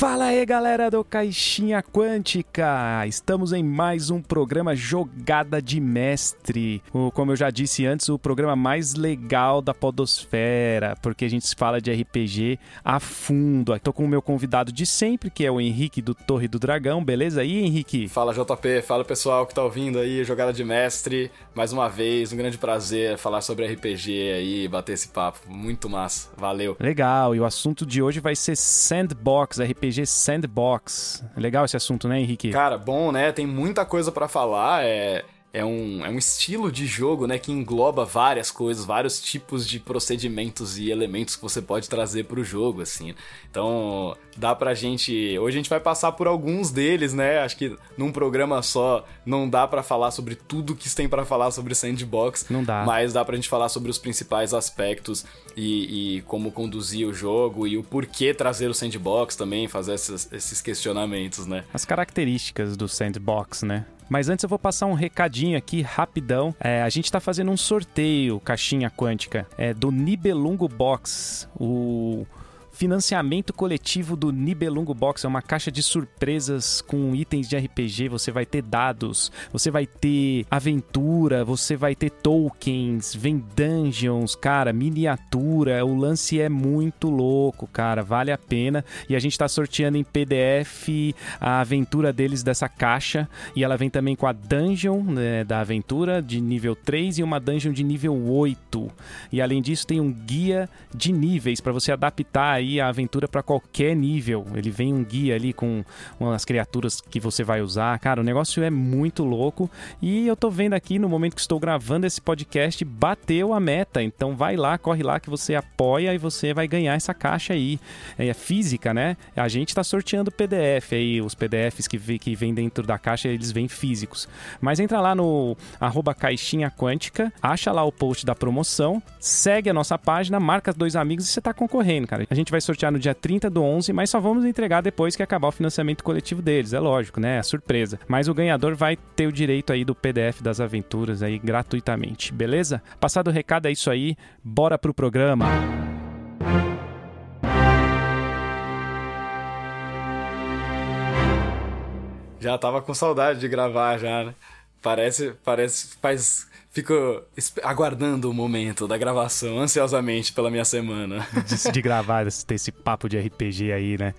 Fala aí, galera do Caixinha Quântica! Estamos em mais um programa Jogada de Mestre. O, como eu já disse antes, o programa mais legal da Podosfera, porque a gente fala de RPG a fundo. Estou com o meu convidado de sempre, que é o Henrique do Torre do Dragão. Beleza aí, Henrique? Fala, JP. Fala, pessoal que tá ouvindo aí, Jogada de Mestre. Mais uma vez, um grande prazer falar sobre RPG aí, bater esse papo. Muito massa. Valeu. Legal. E o assunto de hoje vai ser Sandbox RPG Sandbox. Legal esse assunto, né, Henrique? Cara, bom, né? Tem muita coisa para falar. É é um, é um estilo de jogo, né, que engloba várias coisas, vários tipos de procedimentos e elementos que você pode trazer para o jogo, assim. Então, dá pra gente, hoje a gente vai passar por alguns deles, né? Acho que num programa só não dá para falar sobre tudo que tem para falar sobre sandbox, não dá. Mas dá pra gente falar sobre os principais aspectos e, e como conduzir o jogo e o porquê trazer o sandbox também, fazer esses, esses questionamentos, né? As características do sandbox, né? Mas antes eu vou passar um recadinho aqui rapidão. É, a gente está fazendo um sorteio, caixinha quântica, é, do Nibelungo Box. O Financiamento coletivo do Nibelungo Box é uma caixa de surpresas com itens de RPG. Você vai ter dados, você vai ter aventura, você vai ter tokens, vem dungeons, cara, miniatura. O lance é muito louco, cara, vale a pena. E a gente tá sorteando em PDF a aventura deles dessa caixa. E ela vem também com a dungeon né, da aventura de nível 3 e uma dungeon de nível 8. E além disso, tem um guia de níveis para você adaptar aí a aventura para qualquer nível. Ele vem um guia ali com as criaturas que você vai usar. Cara, o negócio é muito louco. E eu tô vendo aqui no momento que estou gravando esse podcast, bateu a meta. Então vai lá, corre lá que você apoia e você vai ganhar essa caixa aí. É física, né? A gente tá sorteando PDF aí, os PDFs que, que vem dentro da caixa, eles vêm físicos. Mas entra lá no arroba caixinha quântica, acha lá o post da promoção, segue a nossa página, marca dois amigos e você tá concorrendo, cara. A gente vai sortear no dia 30 do 11, mas só vamos entregar depois que acabar o financiamento coletivo deles, é lógico, né? É surpresa. Mas o ganhador vai ter o direito aí do PDF das aventuras aí gratuitamente, beleza? Passado o recado é isso aí, bora pro programa. Já tava com saudade de gravar já, né? Parece, parece, faz fico aguardando o momento da gravação ansiosamente pela minha semana. De, de gravar, ter esse papo de RPG aí, né?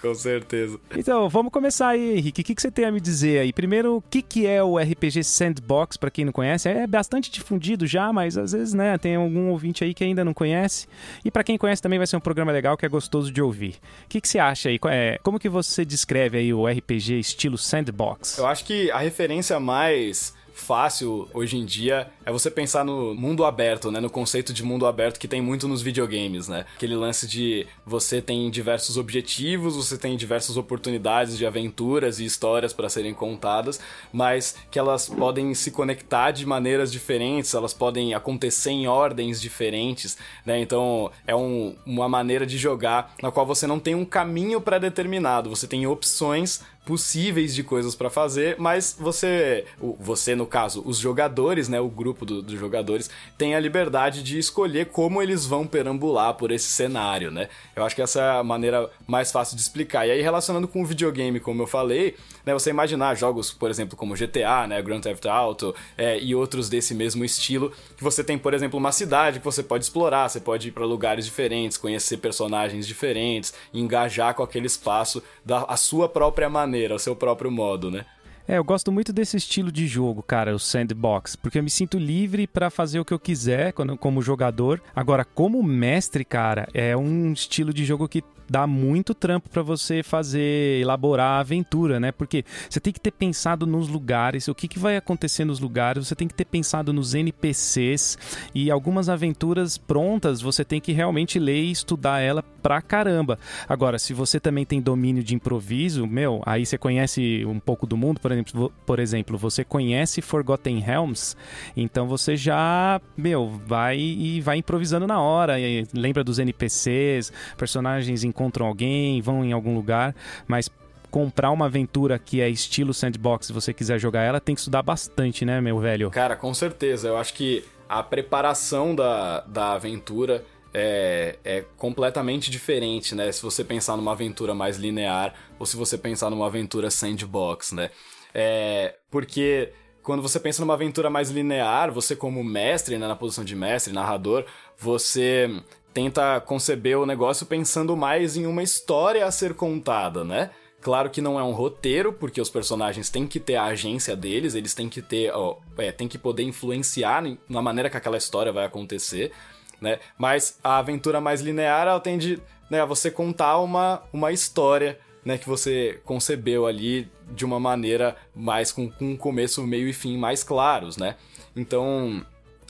Com certeza. Então, vamos começar aí, Henrique. O que, que você tem a me dizer aí? Primeiro, o que, que é o RPG Sandbox, para quem não conhece? É bastante difundido já, mas às vezes, né, tem algum ouvinte aí que ainda não conhece. E para quem conhece também vai ser um programa legal que é gostoso de ouvir. O que, que você acha aí? É, como que você descreve aí o RPG estilo Sandbox? Eu acho que a referência mais fácil hoje em dia é você pensar no mundo aberto, né? No conceito de mundo aberto que tem muito nos videogames, né? Aquele lance de você tem diversos objetivos, você tem diversas oportunidades de aventuras e histórias para serem contadas, mas que elas podem se conectar de maneiras diferentes, elas podem acontecer em ordens diferentes, né? Então é um, uma maneira de jogar na qual você não tem um caminho pré-determinado, você tem opções possíveis de coisas para fazer, mas você, você no caso, os jogadores, né, o grupo dos do jogadores tem a liberdade de escolher como eles vão perambular por esse cenário, né? Eu acho que essa é a maneira mais fácil de explicar. E aí relacionando com o videogame, como eu falei, né, você imaginar jogos, por exemplo, como GTA, né, Grand Theft Auto é, e outros desse mesmo estilo, que você tem, por exemplo, uma cidade que você pode explorar, você pode ir para lugares diferentes, conhecer personagens diferentes, engajar com aquele espaço da a sua própria maneira, o seu próprio modo, né? É, eu gosto muito desse estilo de jogo, cara, o sandbox, porque eu me sinto livre para fazer o que eu quiser quando, como jogador. Agora, como mestre, cara, é um estilo de jogo que dá muito trampo para você fazer, elaborar a aventura, né? Porque você tem que ter pensado nos lugares, o que, que vai acontecer nos lugares, você tem que ter pensado nos NPCs e algumas aventuras prontas, você tem que realmente ler e estudar ela pra caramba. Agora, se você também tem domínio de improviso, meu, aí você conhece um pouco do mundo, por exemplo, por exemplo você conhece Forgotten Realms, então você já, meu, vai e vai improvisando na hora, lembra dos NPCs, personagens em encontram alguém, vão em algum lugar, mas comprar uma aventura que é estilo sandbox, se você quiser jogar ela, tem que estudar bastante, né, meu velho? Cara, com certeza. Eu acho que a preparação da, da aventura é, é completamente diferente, né? Se você pensar numa aventura mais linear ou se você pensar numa aventura sandbox, né? É, porque quando você pensa numa aventura mais linear, você como mestre, né, na posição de mestre, narrador, você tenta conceber o negócio pensando mais em uma história a ser contada, né? Claro que não é um roteiro, porque os personagens têm que ter a agência deles, eles têm que ter, ó, é, têm que poder influenciar na maneira que aquela história vai acontecer, né? Mas a aventura mais linear, ela tende né, a você contar uma, uma história, né, que você concebeu ali de uma maneira mais com, com começo, meio e fim mais claros, né? Então,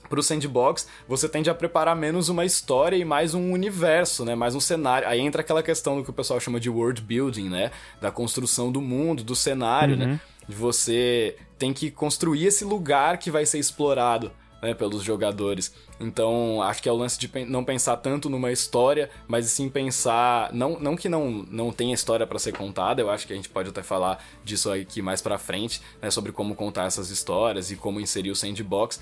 pro sandbox, você tende a preparar menos uma história e mais um universo, né? Mais um cenário. Aí entra aquela questão do que o pessoal chama de world building, né? Da construção do mundo, do cenário, né? uhum. né? Você tem que construir esse lugar que vai ser explorado. Né, pelos jogadores. Então, acho que é o lance de não pensar tanto numa história, mas sim pensar. Não, não que não, não tenha história para ser contada, eu acho que a gente pode até falar disso aqui mais pra frente, né, sobre como contar essas histórias e como inserir o sandbox.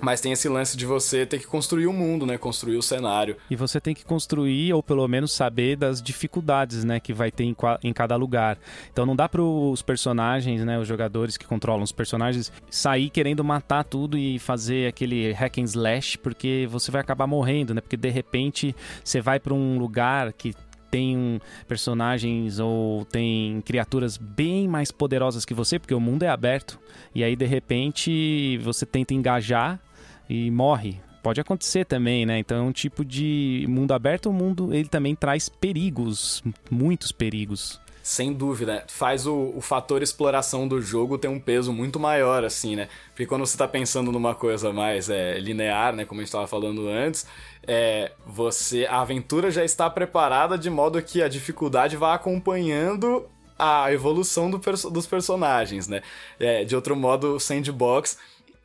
Mas tem esse lance de você ter que construir o mundo, né? Construir o cenário. E você tem que construir, ou pelo menos saber das dificuldades, né? Que vai ter em, em cada lugar. Então não dá para os personagens, né? Os jogadores que controlam os personagens sair querendo matar tudo e fazer aquele hack and slash, porque você vai acabar morrendo, né? Porque de repente você vai para um lugar que tem personagens ou tem criaturas bem mais poderosas que você, porque o mundo é aberto. E aí, de repente, você tenta engajar e morre. Pode acontecer também, né? Então é um tipo de mundo aberto, o mundo ele também traz perigos, muitos perigos. Sem dúvida, faz o, o fator exploração do jogo ter um peso muito maior, assim, né? Porque quando você tá pensando numa coisa mais é, linear, né? Como a gente tava falando antes, é, você. A aventura já está preparada de modo que a dificuldade vá acompanhando a evolução do, dos personagens, né? É, de outro modo, o sandbox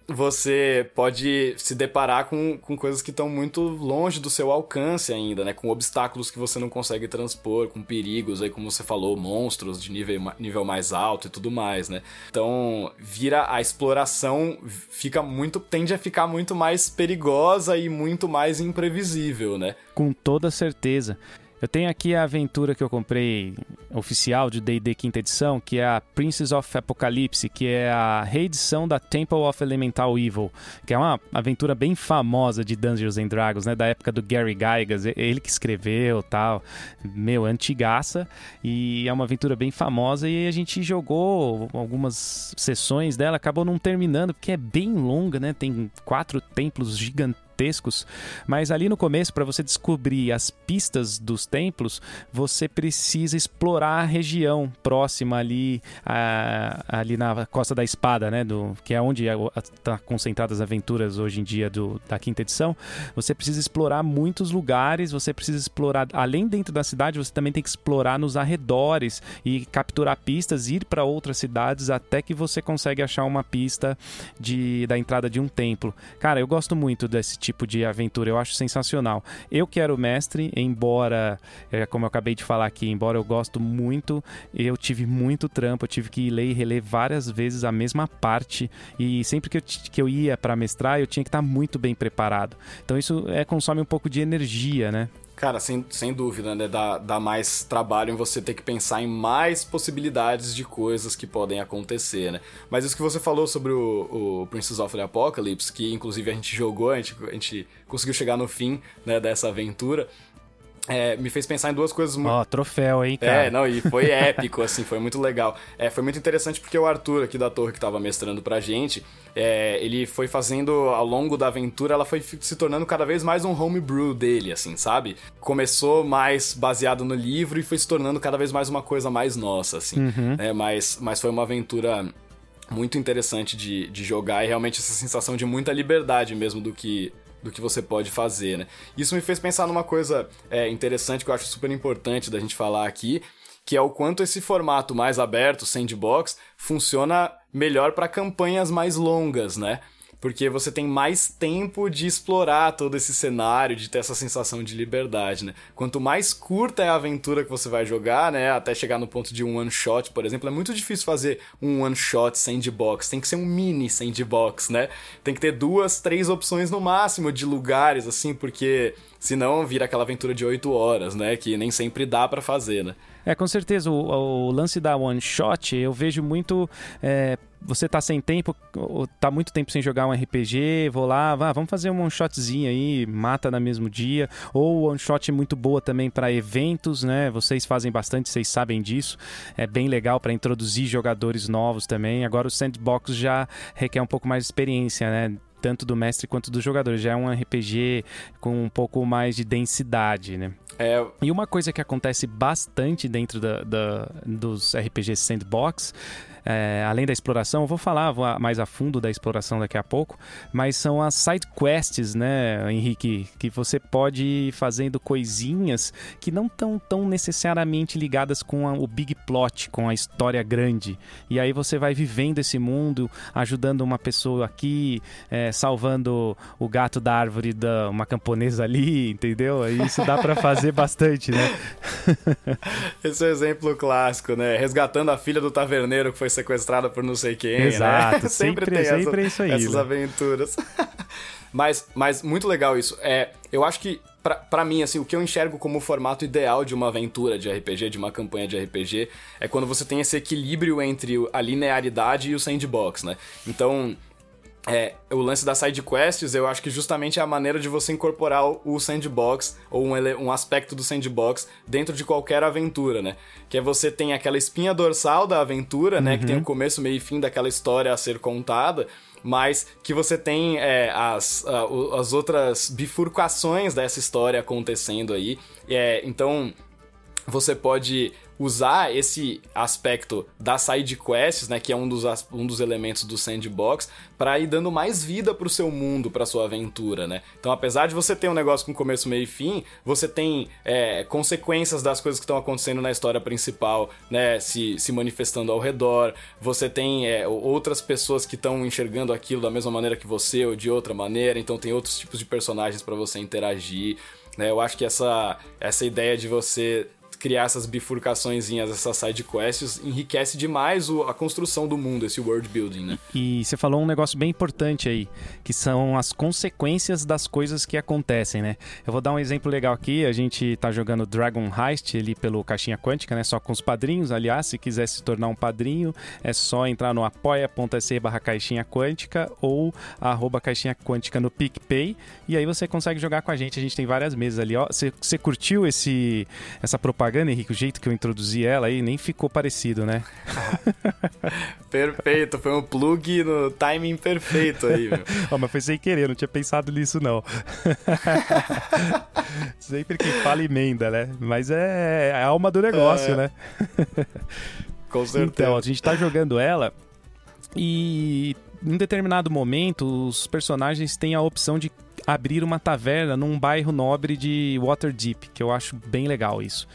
você pode se deparar com, com coisas que estão muito longe do seu alcance ainda, né? Com obstáculos que você não consegue transpor, com perigos aí, como você falou, monstros de nível, nível mais alto e tudo mais, né? Então, vira a exploração fica muito tende a ficar muito mais perigosa e muito mais imprevisível, né? Com toda certeza. Eu tenho aqui a aventura que eu comprei oficial de D&D quinta edição, que é a Princess of Apocalypse, que é a reedição da Temple of Elemental Evil, que é uma aventura bem famosa de Dungeons and Dragons, né, da época do Gary Gygax, ele que escreveu, tal, meu, antigaça, e é uma aventura bem famosa e a gente jogou algumas sessões dela, acabou não terminando porque é bem longa, né? Tem quatro templos gigantes gigantescos, mas ali no começo, para você descobrir as pistas dos templos, você precisa explorar a região próxima ali, a, ali na Costa da Espada, né? Do, que é onde está concentradas as aventuras hoje em dia do, da quinta edição. Você precisa explorar muitos lugares, você precisa explorar, além dentro da cidade, você também tem que explorar nos arredores e capturar pistas, ir para outras cidades até que você consegue achar uma pista de, da entrada de um templo. Cara, eu gosto muito desse tipo de aventura. Eu acho sensacional. Eu quero mestre, embora, é, como eu acabei de falar aqui, embora eu gosto muito, eu tive muito trampo, eu tive que ler e reler várias vezes a mesma parte e sempre que eu, que eu ia para mestrar, eu tinha que estar muito bem preparado. Então isso é, consome um pouco de energia, né? Cara, sem, sem dúvida, né? Dá, dá mais trabalho em você ter que pensar em mais possibilidades de coisas que podem acontecer, né? Mas isso que você falou sobre o, o Princess of the Apocalypse, que inclusive a gente jogou, a gente, a gente conseguiu chegar no fim né, dessa aventura é, me fez pensar em duas coisas muito. Ó, oh, troféu, hein, cara? É, não, e foi épico, assim, foi muito legal. É, foi muito interessante porque o Arthur, aqui da torre, que tava mestrando pra gente, é, ele foi fazendo, ao longo da aventura, ela foi se tornando cada vez mais um homebrew dele, assim, sabe? Começou mais baseado no livro e foi se tornando cada vez mais uma coisa mais nossa, assim. Uhum. É, mas, mas foi uma aventura muito interessante de, de jogar e realmente essa sensação de muita liberdade mesmo do que do que você pode fazer, né? Isso me fez pensar numa coisa é, interessante que eu acho super importante da gente falar aqui, que é o quanto esse formato mais aberto, sandbox, funciona melhor para campanhas mais longas, né? Porque você tem mais tempo de explorar todo esse cenário, de ter essa sensação de liberdade, né? Quanto mais curta é a aventura que você vai jogar, né, até chegar no ponto de um one shot, por exemplo, é muito difícil fazer um one shot sandbox, tem que ser um mini sandbox, né? Tem que ter duas, três opções no máximo de lugares assim, porque senão vira aquela aventura de oito horas, né, que nem sempre dá para fazer, né? É, com certeza. O, o, lance da one shot, eu vejo muito. É, você tá sem tempo, tá muito tempo sem jogar um RPG, vou lá, vá, vamos fazer um one shotzinho aí, mata no mesmo dia. Ou one shot muito boa também para eventos, né? Vocês fazem bastante, vocês sabem disso. É bem legal para introduzir jogadores novos também. Agora o sandbox já requer um pouco mais de experiência, né? tanto do mestre quanto do jogador. Já é um RPG com um pouco mais de densidade, né? É... E uma coisa que acontece bastante dentro da, da dos RPGs sandbox é, além da exploração, eu vou falar mais a fundo da exploração daqui a pouco, mas são as side quests, né, Henrique, que você pode ir fazendo coisinhas que não estão tão necessariamente ligadas com a, o big plot, com a história grande. E aí você vai vivendo esse mundo, ajudando uma pessoa aqui, é, salvando o gato da árvore da uma camponesa ali, entendeu? Isso dá para fazer bastante, né? Esse é o um exemplo clássico, né? Resgatando a filha do taverneiro que foi sequestrada por não sei quem. Né? Exato, né? sempre, sempre, tem sempre essa, isso aí. Essas né? aventuras. mas, mas muito legal isso. É, eu acho que para mim, assim, o que eu enxergo como o formato ideal de uma aventura de RPG, de uma campanha de RPG, é quando você tem esse equilíbrio entre a linearidade e o sandbox, né? Então, é, o lance das side quests, eu acho que justamente é a maneira de você incorporar o sandbox ou um, um, aspecto do sandbox dentro de qualquer aventura, né? Que é você tem aquela espinha dorsal da aventura, uhum. né? Que tem o uhum. começo, meio e fim daquela história a ser contada, mas que você tem é, as, as outras bifurcações dessa história acontecendo aí. É, então você pode usar esse aspecto das side quests, né, que é um dos, um dos elementos do sandbox, para ir dando mais vida pro seu mundo, pra sua aventura, né? Então, apesar de você ter um negócio com começo, meio e fim, você tem é, consequências das coisas que estão acontecendo na história principal, né, se, se manifestando ao redor, você tem é, outras pessoas que estão enxergando aquilo da mesma maneira que você ou de outra maneira, então tem outros tipos de personagens para você interagir. Né? Eu acho que essa, essa ideia de você criar essas bifurcações, essas side quests, enriquece demais o, a construção do mundo, esse world building, né? E, e você falou um negócio bem importante aí, que são as consequências das coisas que acontecem, né? Eu vou dar um exemplo legal aqui, a gente tá jogando Dragon Heist ali pelo Caixinha Quântica, né? Só com os padrinhos, aliás, se quiser se tornar um padrinho, é só entrar no apoia.se barra Caixinha Quântica ou arroba Caixinha Quântica no PicPay, e aí você consegue jogar com a gente, a gente tem várias mesas ali, ó. Você, curtiu esse, essa propaganda propaganda, Henrique, o jeito que eu introduzi ela aí nem ficou parecido, né? perfeito, foi um plug no timing perfeito aí, meu. oh, mas foi sem querer, não tinha pensado nisso não. Sempre que fala emenda, né? Mas é, é a alma do negócio, é. né? Com certeza. Então, a gente tá jogando ela e em determinado momento os personagens têm a opção de abrir uma taverna num bairro nobre de Waterdeep, que eu acho bem legal isso.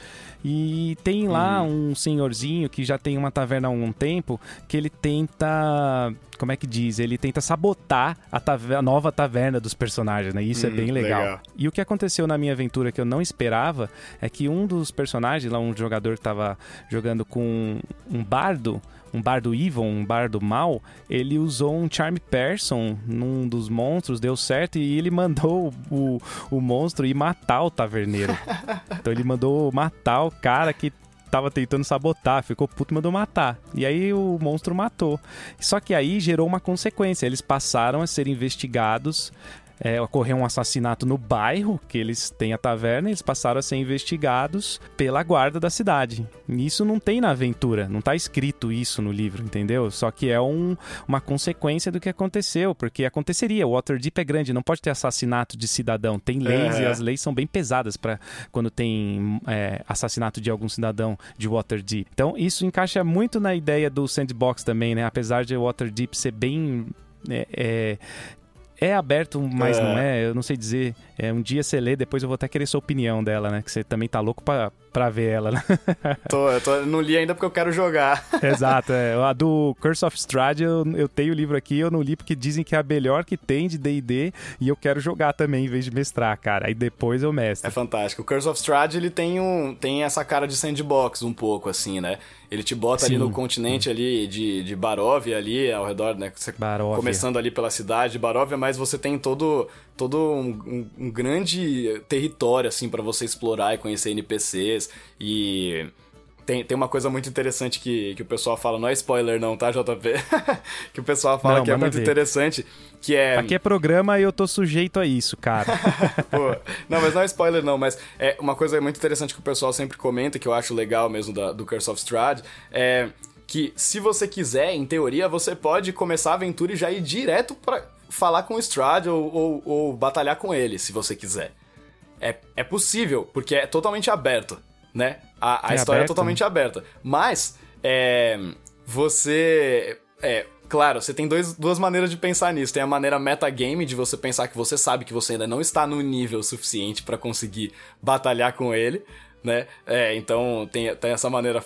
E tem lá uhum. um senhorzinho que já tem uma taverna há algum tempo que ele tenta. Como é que diz? Ele tenta sabotar a, taverna, a nova taverna dos personagens, né? Isso é bem legal. legal. E o que aconteceu na minha aventura que eu não esperava é que um dos personagens, lá um jogador que tava jogando com um bardo, um bardo evil, um bardo mal, ele usou um Charm Person num dos monstros, deu certo e ele mandou o, o monstro ir matar o taverneiro. então ele mandou matar o cara que tava tentando sabotar, ficou puto e mandou matar. E aí o monstro matou. Só que aí gerou uma consequência, eles passaram a ser investigados é, ocorreu um assassinato no bairro que eles têm a taverna, e eles passaram a ser investigados pela guarda da cidade. Isso não tem na aventura, não está escrito isso no livro, entendeu? Só que é um, uma consequência do que aconteceu, porque aconteceria. O Waterdeep é grande, não pode ter assassinato de cidadão. Tem leis é. e as leis são bem pesadas para quando tem é, assassinato de algum cidadão de Waterdeep. Então isso encaixa muito na ideia do sandbox também, né? Apesar de Waterdeep ser bem é, é, é aberto, mas é. não é. Eu não sei dizer. É, um dia você lê, depois eu vou até querer sua opinião dela, né? Que você também tá louco pra, pra ver ela, né? tô, eu tô, não li ainda porque eu quero jogar. Exato, é. A do Curse of Strahd, eu, eu tenho o livro aqui, eu não li porque dizem que é a melhor que tem de D&D e eu quero jogar também em vez de mestrar, cara. Aí depois eu mestro. É fantástico. O Curse of Strahd, ele tem, um, tem essa cara de sandbox um pouco, assim, né? Ele te bota Sim. ali no continente ali de, de Baróvia ali ao redor, né? Você Baróvia. Começando ali pela cidade de Baróvia, mas você tem todo, todo um, um, um grande território, assim, para você explorar e conhecer NPCs e... Tem, tem uma coisa muito interessante que, que o pessoal fala, não é spoiler não, tá, JP? que o pessoal fala não, que é muito ver. interessante, que é... Aqui é programa e eu tô sujeito a isso, cara. Pô, não, mas não é spoiler não, mas é uma coisa muito interessante que o pessoal sempre comenta, que eu acho legal mesmo da, do Curse of Strahd, é que se você quiser, em teoria, você pode começar a aventura e já ir direto para falar com o Strahd ou, ou, ou batalhar com ele, se você quiser. É, é possível, porque é totalmente aberto né? A, a é história é aberto, é totalmente né? aberta. Mas, é, você. É, claro, você tem dois, duas maneiras de pensar nisso. Tem a maneira metagame, de você pensar que você sabe que você ainda não está no nível suficiente para conseguir batalhar com ele, né? É, então tem, tem essa maneira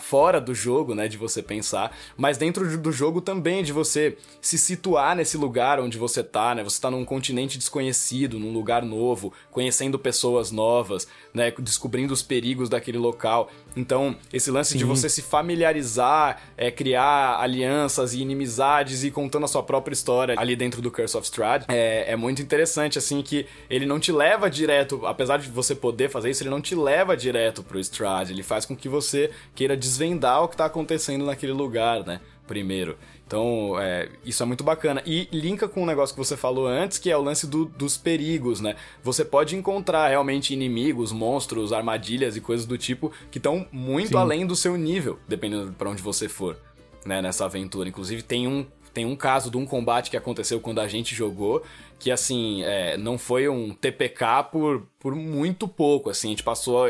fora do jogo, né, de você pensar, mas dentro do jogo também de você se situar nesse lugar onde você tá, né? Você tá num continente desconhecido, num lugar novo, conhecendo pessoas novas, né, descobrindo os perigos daquele local. Então, esse lance Sim. de você se familiarizar, é, criar alianças e inimizades e contando a sua própria história ali dentro do Curse of Strahd, é, é muito interessante, assim, que ele não te leva direto, apesar de você poder fazer isso, ele não te leva direto pro Strahd, ele faz com que você queira desvendar o que tá acontecendo naquele lugar, né, primeiro. Então, é, isso é muito bacana. E linka com um negócio que você falou antes, que é o lance do, dos perigos, né? Você pode encontrar realmente inimigos, monstros, armadilhas e coisas do tipo que estão muito Sim. além do seu nível, dependendo para onde você for, né? Nessa aventura. Inclusive, tem um, tem um caso de um combate que aconteceu quando a gente jogou, que assim, é, não foi um TPK por, por muito pouco, assim, a gente passou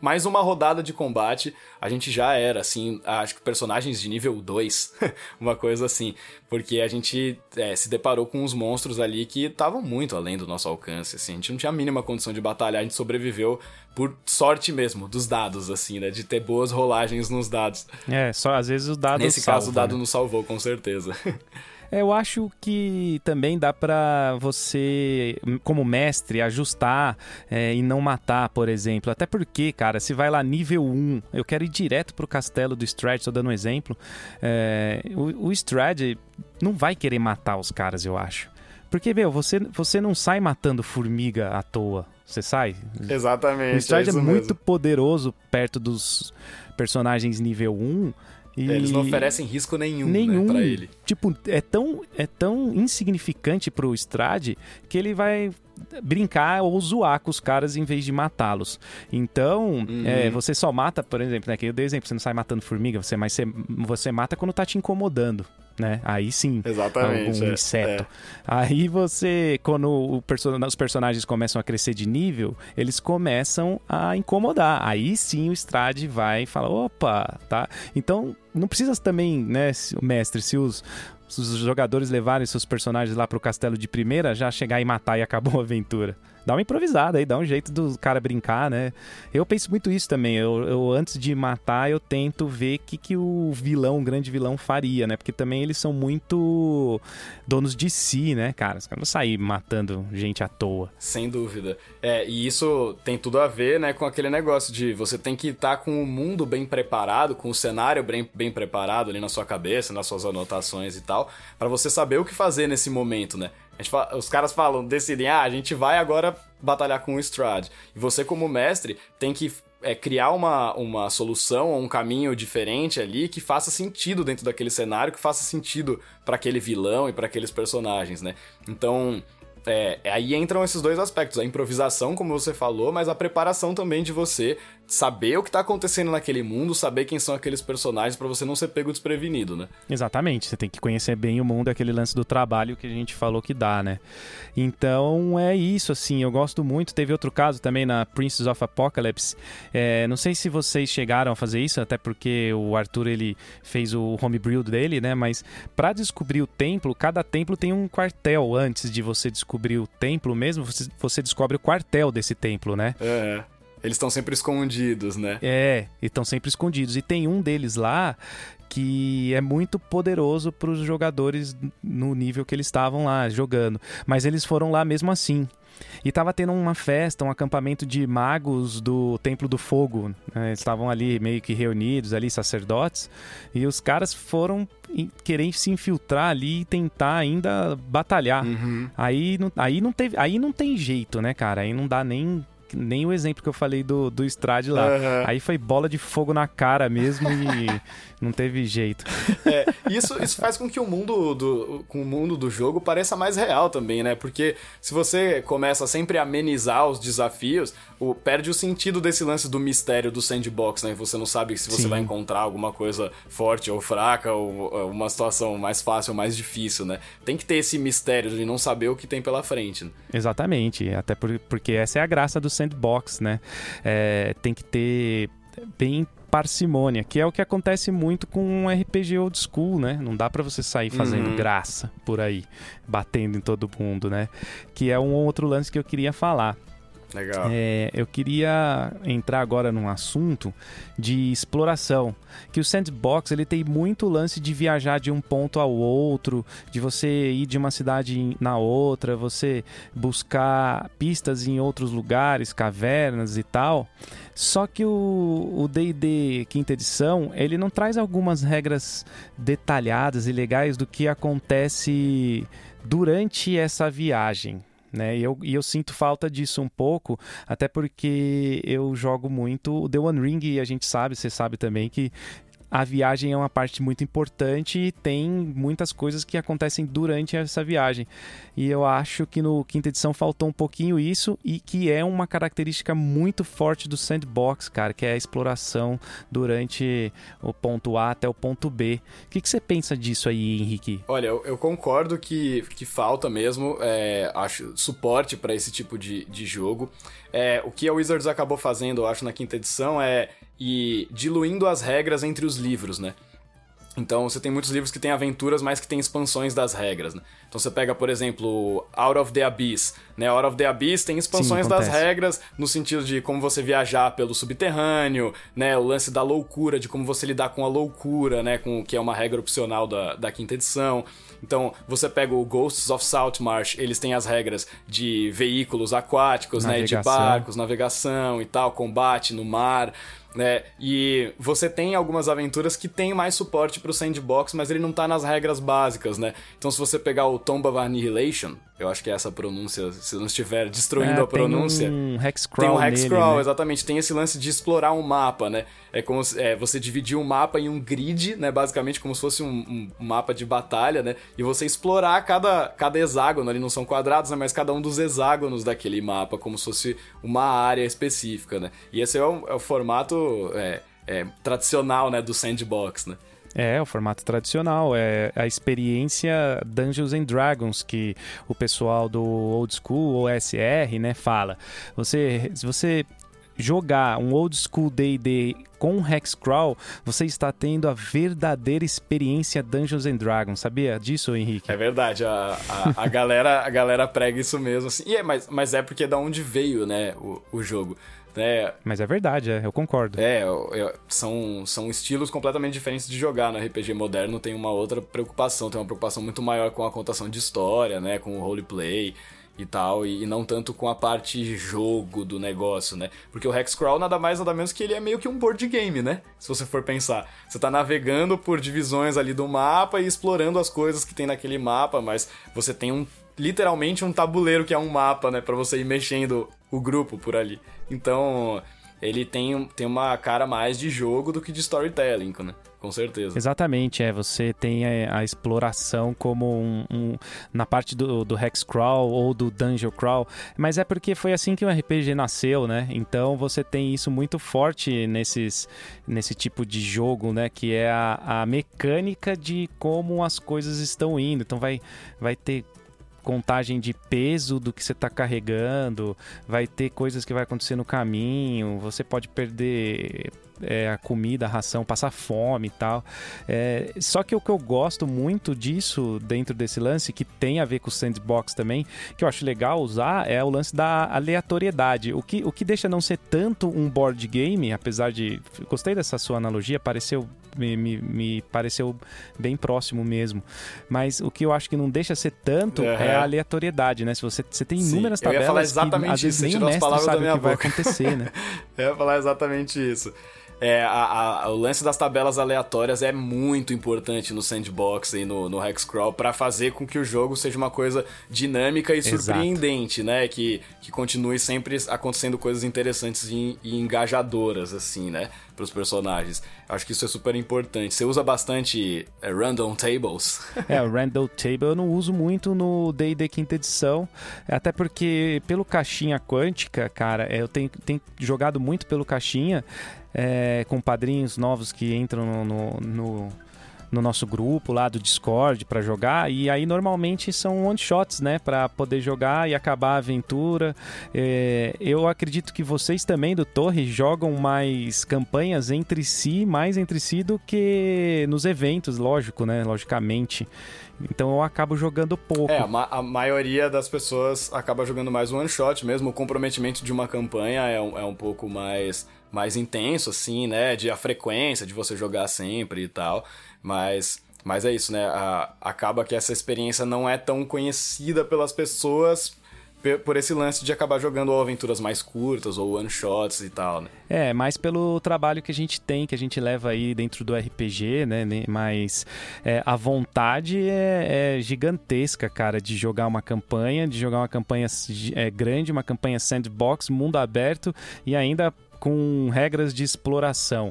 mais uma rodada de combate, a gente já era, assim, acho que personagens de nível 2, uma coisa assim, porque a gente é, se deparou com uns monstros ali que estavam muito além do nosso alcance, assim, a gente não tinha a mínima condição de batalhar, a gente sobreviveu por sorte mesmo, dos dados, assim, né, de ter boas rolagens nos dados. É, só às vezes o dado Nesse salva, caso o dado né? nos salvou, com certeza. Eu acho que também dá para você, como mestre, ajustar é, e não matar, por exemplo. Até porque, cara, se vai lá nível 1, eu quero ir direto pro castelo do Strad, tô dando um exemplo. É, o, o Strad não vai querer matar os caras, eu acho. Porque, meu, você, você não sai matando formiga à toa. Você sai. Exatamente. O Stride é, é muito poderoso perto dos personagens nível 1 e... É, eles não oferecem risco nenhum, né, nenhum. Né, pra ele. Tipo, é tão, é tão insignificante pro Strade que ele vai brincar ou zoar com os caras em vez de matá-los. Então, uhum. é, você só mata, por exemplo, né, que eu dei exemplo, você não sai matando formiga, você, mas você, você mata quando tá te incomodando né? Aí sim, Exatamente, algum é, inseto. É. Aí você, quando person os personagens começam a crescer de nível, eles começam a incomodar. Aí sim o Strade vai e fala, opa, tá? Então não precisa também, né, mestre, se os, se os jogadores levarem seus personagens lá pro castelo de primeira, já chegar e matar e acabou a aventura dá uma improvisada aí, dá um jeito do cara brincar, né? Eu penso muito isso também. Eu, eu antes de matar, eu tento ver o que, que o vilão, o grande vilão, faria, né? Porque também eles são muito donos de si, né, cara? Os caras não sair matando gente à toa. Sem dúvida. É, e isso tem tudo a ver, né, com aquele negócio de você tem que estar tá com o mundo bem preparado, com o cenário bem, bem preparado ali na sua cabeça, nas suas anotações e tal, para você saber o que fazer nesse momento, né? Fala, os caras falam, decidem, ah, a gente vai agora batalhar com o Strad. E você, como mestre, tem que é, criar uma, uma solução, um caminho diferente ali que faça sentido dentro daquele cenário, que faça sentido para aquele vilão e para aqueles personagens, né? Então, é, aí entram esses dois aspectos: a improvisação, como você falou, mas a preparação também de você saber o que tá acontecendo naquele mundo, saber quem são aqueles personagens para você não ser pego desprevenido, né? Exatamente, você tem que conhecer bem o mundo, aquele lance do trabalho que a gente falou que dá, né? Então é isso, assim, eu gosto muito. Teve outro caso também na Princess of Apocalypse. É, não sei se vocês chegaram a fazer isso, até porque o Arthur ele fez o homebrew dele, né? Mas para descobrir o templo, cada templo tem um quartel antes de você descobrir o templo mesmo, você, você descobre o quartel desse templo, né? É. Eles estão sempre escondidos, né? É, estão sempre escondidos. E tem um deles lá que é muito poderoso para os jogadores no nível que eles estavam lá jogando. Mas eles foram lá mesmo assim. E tava tendo uma festa, um acampamento de magos do Templo do Fogo. Né? Eles estavam ali meio que reunidos, ali, sacerdotes. E os caras foram querer se infiltrar ali e tentar ainda batalhar. Uhum. Aí, aí, não teve, aí não tem jeito, né, cara? Aí não dá nem nem o exemplo que eu falei do, do Strade lá. Uhum. Aí foi bola de fogo na cara mesmo e não teve jeito. É, isso, isso faz com que o mundo do, com o mundo do jogo pareça mais real também, né? Porque se você começa sempre a amenizar os desafios, o, perde o sentido desse lance do mistério do sandbox, né? Você não sabe se você Sim. vai encontrar alguma coisa forte ou fraca, ou uma situação mais fácil ou mais difícil, né? Tem que ter esse mistério de não saber o que tem pela frente. Né? Exatamente, até por, porque essa é a graça do sandbox, né? É, tem que ter bem parcimônia, que é o que acontece muito com um RPG old school, né? Não dá para você sair fazendo uhum. graça por aí, batendo em todo mundo, né? Que é um outro lance que eu queria falar. Legal. É, eu queria entrar agora num assunto de exploração, que o sandbox ele tem muito lance de viajar de um ponto ao outro, de você ir de uma cidade na outra, você buscar pistas em outros lugares, cavernas e tal. Só que o D&D quinta edição, ele não traz algumas regras detalhadas e legais do que acontece durante essa viagem né? E eu, e eu sinto falta disso um pouco, até porque eu jogo muito o The One Ring e a gente sabe, você sabe também que a viagem é uma parte muito importante e tem muitas coisas que acontecem durante essa viagem. E eu acho que no quinta edição faltou um pouquinho isso e que é uma característica muito forte do sandbox, cara, que é a exploração durante o ponto A até o ponto B. O que, que você pensa disso aí, Henrique? Olha, eu, eu concordo que, que falta mesmo, é, acho, suporte para esse tipo de, de jogo. É, o que a Wizards acabou fazendo, eu acho, na quinta edição é e diluindo as regras entre os livros, né? Então você tem muitos livros que têm aventuras, mas que têm expansões das regras, né? Então você pega, por exemplo, Out of the Abyss, né? Out of the Abyss tem expansões Sim, das regras no sentido de como você viajar pelo subterrâneo, né? O lance da loucura, de como você lidar com a loucura, né? Com que é uma regra opcional da, da quinta edição. Então, você pega o Ghosts of Saltmarsh, eles têm as regras de veículos aquáticos, navegação. né, de barcos, navegação e tal, combate no mar né? E você tem algumas aventuras que tem mais suporte pro sandbox, mas ele não tá nas regras básicas, né? Então se você pegar o Tomb of Annihilation, eu acho que é essa pronúncia, se não estiver destruindo é, a pronúncia. Tem um hexcrawl. Tem um hexcrawl, né? exatamente. Tem esse lance de explorar um mapa, né? É como é, você dividir um mapa em um grid, né? Basicamente como se fosse um, um, mapa de batalha, né? E você explorar cada, cada hexágono, ali não são quadrados, né? Mas cada um dos hexágonos daquele mapa, como se fosse uma área específica, né? E esse é o, é o formato é, é, tradicional, né? Do sandbox, né? É, o formato tradicional, é a experiência Dungeons and Dragons que o pessoal do Old School OSR, né, fala. Você, você jogar um Old School D&D com Hexcrawl, você está tendo a verdadeira experiência Dungeons and Dragons, sabia disso, Henrique? É verdade, a, a, a galera, a galera prega isso mesmo, assim. E é, mas, mas é porque é da onde veio, né, o, o jogo. É, Mas é verdade, é, eu concordo. É, são, são estilos completamente diferentes de jogar no RPG moderno, tem uma outra preocupação, tem uma preocupação muito maior com a contação de história, né, com o roleplay e tal, e, e não tanto com a parte jogo do negócio, né? Porque o Hexcrawl nada mais nada menos que ele é meio que um board game, né? Se você for pensar. Você tá navegando por divisões ali do mapa e explorando as coisas que tem naquele mapa, mas você tem um literalmente um tabuleiro que é um mapa, né, para você ir mexendo o grupo por ali. Então, ele tem, tem uma cara mais de jogo do que de storytelling, né? Com certeza. Exatamente, é. Você tem a, a exploração como um, um, na parte do, do Hex Crawl ou do Dungeon Crawl, mas é porque foi assim que o RPG nasceu, né? Então você tem isso muito forte nesses, nesse tipo de jogo, né? Que é a, a mecânica de como as coisas estão indo. Então vai, vai ter contagem de peso do que você está carregando, vai ter coisas que vai acontecer no caminho, você pode perder é, a comida, a ração, passar fome e tal. É, só que o que eu gosto muito disso dentro desse lance, que tem a ver com o sandbox também, que eu acho legal usar, é o lance da aleatoriedade. O que, o que deixa não ser tanto um board game, apesar de. Gostei dessa sua analogia, pareceu me, me, me, pareceu bem próximo mesmo. Mas o que eu acho que não deixa ser tanto uhum. é a aleatoriedade, né? Se você, você tem inúmeras Sim, tabelas eu ia falar exatamente que às vezes nem o mestre sabe o que boca. vai acontecer, né? eu ia falar exatamente isso. É, a, a, o lance das tabelas aleatórias é muito importante no sandbox e no, no Hexcrawl para fazer com que o jogo seja uma coisa dinâmica e surpreendente, Exato. né? Que, que continue sempre acontecendo coisas interessantes e, e engajadoras, assim, né? Para os personagens. Acho que isso é super importante. Você usa bastante é, random tables? é, o random table eu não uso muito no D&D quinta edição, até porque pelo caixinha quântica, cara, eu tenho, tenho jogado muito pelo caixinha é, com padrinhos novos que entram no, no, no, no nosso grupo lá do Discord para jogar. E aí normalmente são one shots, né, para poder jogar e acabar a aventura. É, eu acredito que vocês também do Torre jogam mais campanhas entre si, mais entre si do que nos eventos, lógico, né, logicamente. Então eu acabo jogando pouco. É, a, ma a maioria das pessoas acaba jogando mais one shot, mesmo o comprometimento de uma campanha é um, é um pouco mais mais intenso, assim, né? De a frequência de você jogar sempre e tal. Mas, mas é isso, né? A, acaba que essa experiência não é tão conhecida pelas pessoas por esse lance de acabar jogando aventuras mais curtas ou one shots e tal, né? É, mais pelo trabalho que a gente tem, que a gente leva aí dentro do RPG, né? Mas é, a vontade é, é, gigantesca, cara, de jogar uma campanha, de jogar uma campanha é, grande, uma campanha sandbox, mundo aberto e ainda com regras de exploração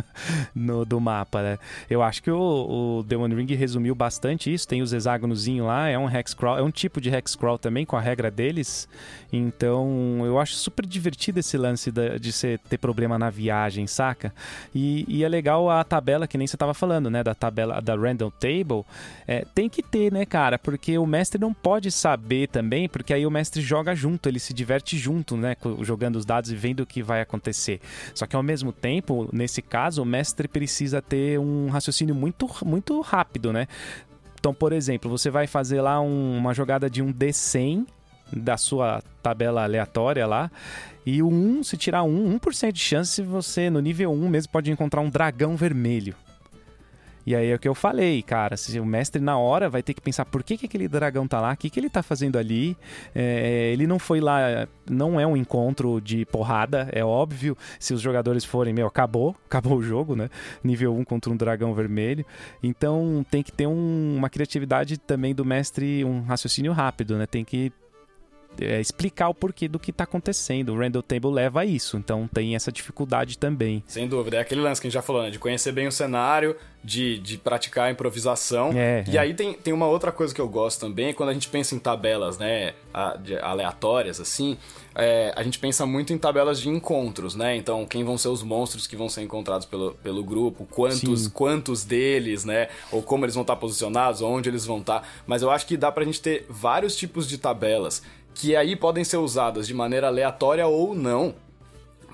no, do mapa, né? Eu acho que o, o The One Ring resumiu bastante isso. Tem os hexágonozinhos lá, é um hexcrawl, é um tipo de hexcrawl também com a regra deles. Então, eu acho super divertido esse lance da, de você ter problema na viagem, saca? E, e, é legal a tabela, que nem você tava falando, né? Da tabela da random table. É, tem que ter, né, cara? Porque o mestre não pode saber também, porque aí o mestre joga junto, ele se diverte junto, né? Jogando os dados e vendo o que vai acontecer acontecer. Só que ao mesmo tempo, nesse caso, o mestre precisa ter um raciocínio muito, muito rápido, né? Então, por exemplo, você vai fazer lá um, uma jogada de um D100 da sua tabela aleatória lá. E o 1, se tirar um, 1% de chance, você no nível 1 mesmo pode encontrar um dragão vermelho. E aí é o que eu falei, cara. Se o mestre na hora vai ter que pensar por que, que aquele dragão tá lá, o que, que ele tá fazendo ali. É, ele não foi lá, não é um encontro de porrada, é óbvio. Se os jogadores forem, meu, acabou, acabou o jogo, né? Nível 1 contra um dragão vermelho. Então tem que ter um, uma criatividade também do mestre, um raciocínio rápido, né? Tem que é, explicar o porquê do que está acontecendo. O Randall Table leva a isso, então tem essa dificuldade também. Sem dúvida, é aquele lance que a gente já falou, né? De conhecer bem o cenário, de, de praticar a improvisação. É, e é. aí tem, tem uma outra coisa que eu gosto também, quando a gente pensa em tabelas, né? aleatórias, assim, é, a gente pensa muito em tabelas de encontros, né? Então, quem vão ser os monstros que vão ser encontrados pelo, pelo grupo, quantos, quantos deles, né? Ou como eles vão estar posicionados, onde eles vão estar. Mas eu acho que dá pra gente ter vários tipos de tabelas que aí podem ser usadas de maneira aleatória ou não,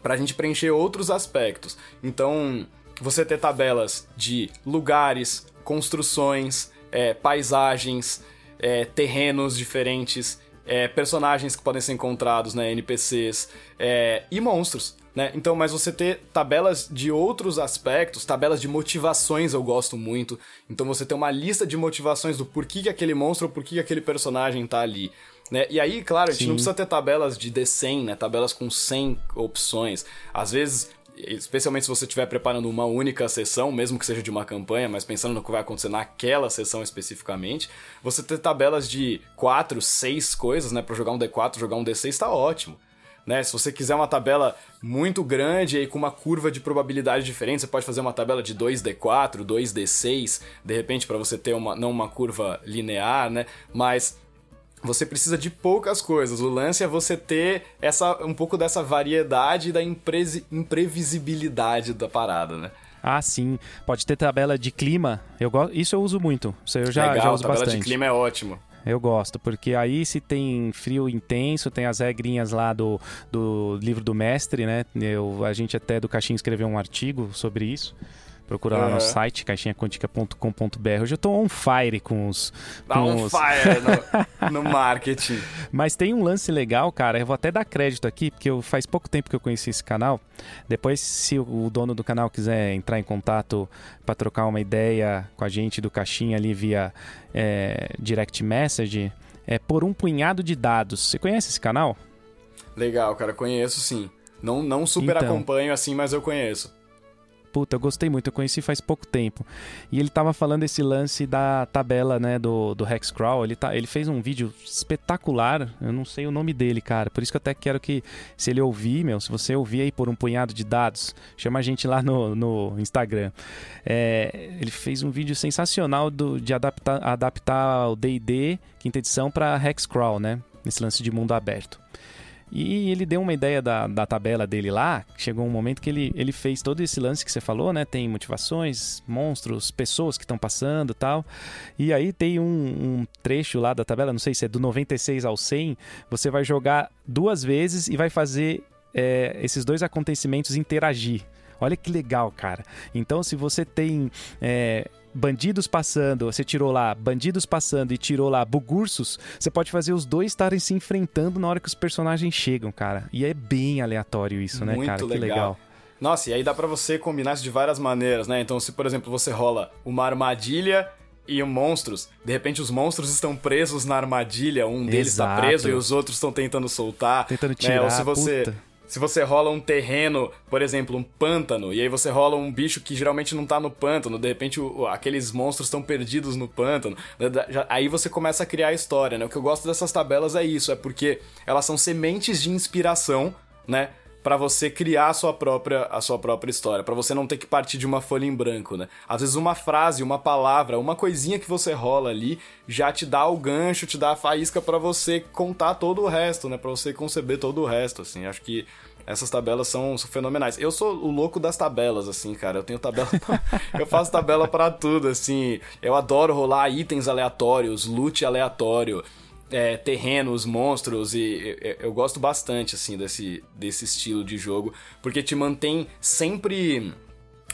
para a gente preencher outros aspectos. Então, você ter tabelas de lugares, construções, é, paisagens, é, terrenos diferentes, é, personagens que podem ser encontrados, né, NPCs é, e monstros. Né? Então, mas você ter tabelas de outros aspectos, tabelas de motivações eu gosto muito. Então você ter uma lista de motivações do porquê que aquele monstro porquê que aquele personagem tá ali. Né? E aí, claro, a gente Sim. não precisa ter tabelas de D100, né? Tabelas com 100 opções. Às vezes, especialmente se você estiver preparando uma única sessão, mesmo que seja de uma campanha, mas pensando no que vai acontecer naquela sessão especificamente, você ter tabelas de 4, 6 coisas, né? Pra jogar um D4, jogar um D6 tá ótimo. né? Se você quiser uma tabela muito grande e com uma curva de probabilidade diferente, você pode fazer uma tabela de 2D4, 2D6, de repente para você ter uma não uma curva linear, né? Mas você precisa de poucas coisas. O lance é você ter essa um pouco dessa variedade e da imprevisibilidade da parada, né? Ah, sim. Pode ter tabela de clima. Eu gosto. Isso eu uso muito. Isso eu já, Legal, já uso tabela bastante. de clima é ótimo. Eu gosto, porque aí se tem frio intenso, tem as regrinhas lá do, do livro do mestre, né? Eu, a gente até do Caixinha escreveu um artigo sobre isso. Procura lá no site, caixinhaquântica.com.br. Hoje eu tô on fire com os. Com on os... fire no, no marketing. Mas tem um lance legal, cara. Eu vou até dar crédito aqui, porque eu, faz pouco tempo que eu conheci esse canal. Depois, se o dono do canal quiser entrar em contato para trocar uma ideia com a gente do Caixinha ali via é, direct message, é por um punhado de dados. Você conhece esse canal? Legal, cara. Conheço sim. Não, não super Então. acompanho assim, mas eu conheço. Puta, eu gostei muito, eu conheci faz pouco tempo. E ele tava falando esse lance da tabela, né, do, do Hexcrawl. Ele, tá, ele fez um vídeo espetacular, eu não sei o nome dele, cara. Por isso que eu até quero que, se ele ouvir, meu, se você ouvir aí por um punhado de dados, chama a gente lá no, no Instagram. É, ele fez um vídeo sensacional do, de adaptar, adaptar o D&D, quinta edição, para Hexcrawl, né, nesse lance de mundo aberto. E ele deu uma ideia da, da tabela dele lá. Chegou um momento que ele, ele fez todo esse lance que você falou, né? Tem motivações, monstros, pessoas que estão passando tal. E aí tem um, um, trecho lá da tabela, não sei se é do 96 ao 100. Você vai jogar duas vezes e vai fazer é, esses dois acontecimentos interagir. Olha que legal, cara. Então, se você tem. É, bandidos passando, você tirou lá bandidos passando e tirou lá bugursos, você pode fazer os dois estarem se enfrentando na hora que os personagens chegam, cara. E é bem aleatório isso, né, Muito cara? legal. Que legal. Nossa, e aí dá pra você combinar isso de várias maneiras, né? Então, se por exemplo você rola uma armadilha e monstros, de repente os monstros estão presos na armadilha, um deles está Exato. preso e os outros estão tentando soltar. Tentando né? tirar, Ou se você puta. Se você rola um terreno, por exemplo, um pântano, e aí você rola um bicho que geralmente não tá no pântano, de repente o- aqueles monstros estão perdidos no pântano, né, aí você começa a criar a história, né? O que eu gosto dessas tabelas é isso, é porque elas são sementes de inspiração, né? Pra você criar a sua própria, a sua própria história, pra você não ter que partir de uma folha em branco, né? Às vezes uma frase, uma palavra, uma coisinha que você rola ali já te dá o gancho, te dá a faísca pra você contar todo o resto, né? Pra você conceber todo o resto, assim. Acho que essas tabelas são, fenomenais. Eu sou o louco das tabelas, assim, cara. Eu tenho tabela. eu faço tabela pra tudo, assim. Eu adoro rolar itens aleatórios, loot aleatório, é, terrenos, monstros. E eu, eu gosto bastante, assim, desse, desse estilo de jogo. Porque te mantém sempre.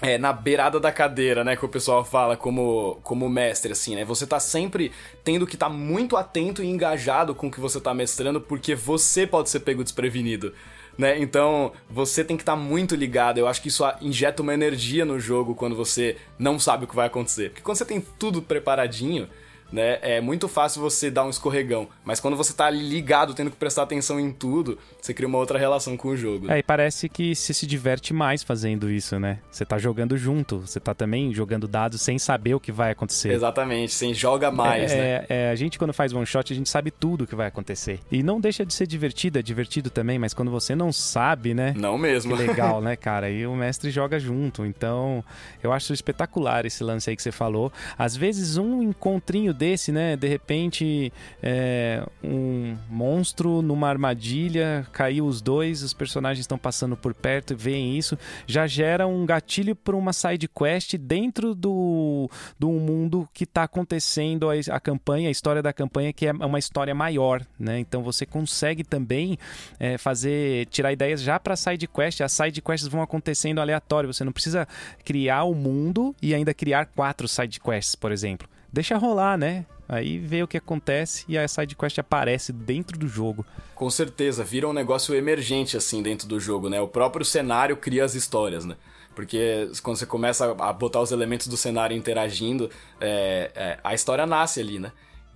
É, na beirada da cadeira, né, que o pessoal fala como, como mestre, assim, né? Você tá sempre tendo que estar tá muito atento e engajado com o que você tá mestrando, porque você pode ser pego desprevenido, né? Então, você tem que estar tá muito ligado. Eu acho que isso injeta uma energia no jogo quando você não sabe o que vai acontecer. Porque quando você tem tudo preparadinho, né, é muito fácil você dar um escorregão. Mas quando você tá ali ligado, tendo que prestar atenção em tudo, você cria uma outra relação com o jogo. É, e parece que você se diverte mais fazendo isso, né? Você tá jogando junto, você tá também jogando dados sem saber o que vai acontecer. Exatamente, sem joga mais, é, né? É, a gente quando faz one shot, a gente sabe tudo o que vai acontecer. E não deixa de ser divertido, é divertido também, mas quando você não sabe, né? Não mesmo. Que legal, né, cara? E o mestre joga junto. Então, eu acho espetacular esse lance aí que você falou. Às vezes, um encontrinho desse, né? De repente, é, um monstro numa armadilha, caiu os dois, os personagens estão passando por perto e veem isso, já gera um gatilho para uma side quest dentro do, do mundo que está acontecendo a, a campanha, a história da campanha, que é uma história maior, né? Então você consegue também é, fazer, tirar ideias já para side quest. As side quests vão acontecendo aleatório. Você não precisa criar o mundo e ainda criar quatro side quests, por exemplo. Deixa rolar, né? Aí vê o que acontece e a side quest aparece dentro do jogo. Com certeza, vira um negócio emergente assim dentro do jogo, né? O próprio cenário cria as histórias, né? Porque quando você começa a botar os elementos do cenário interagindo, é, é, a história nasce ali, né?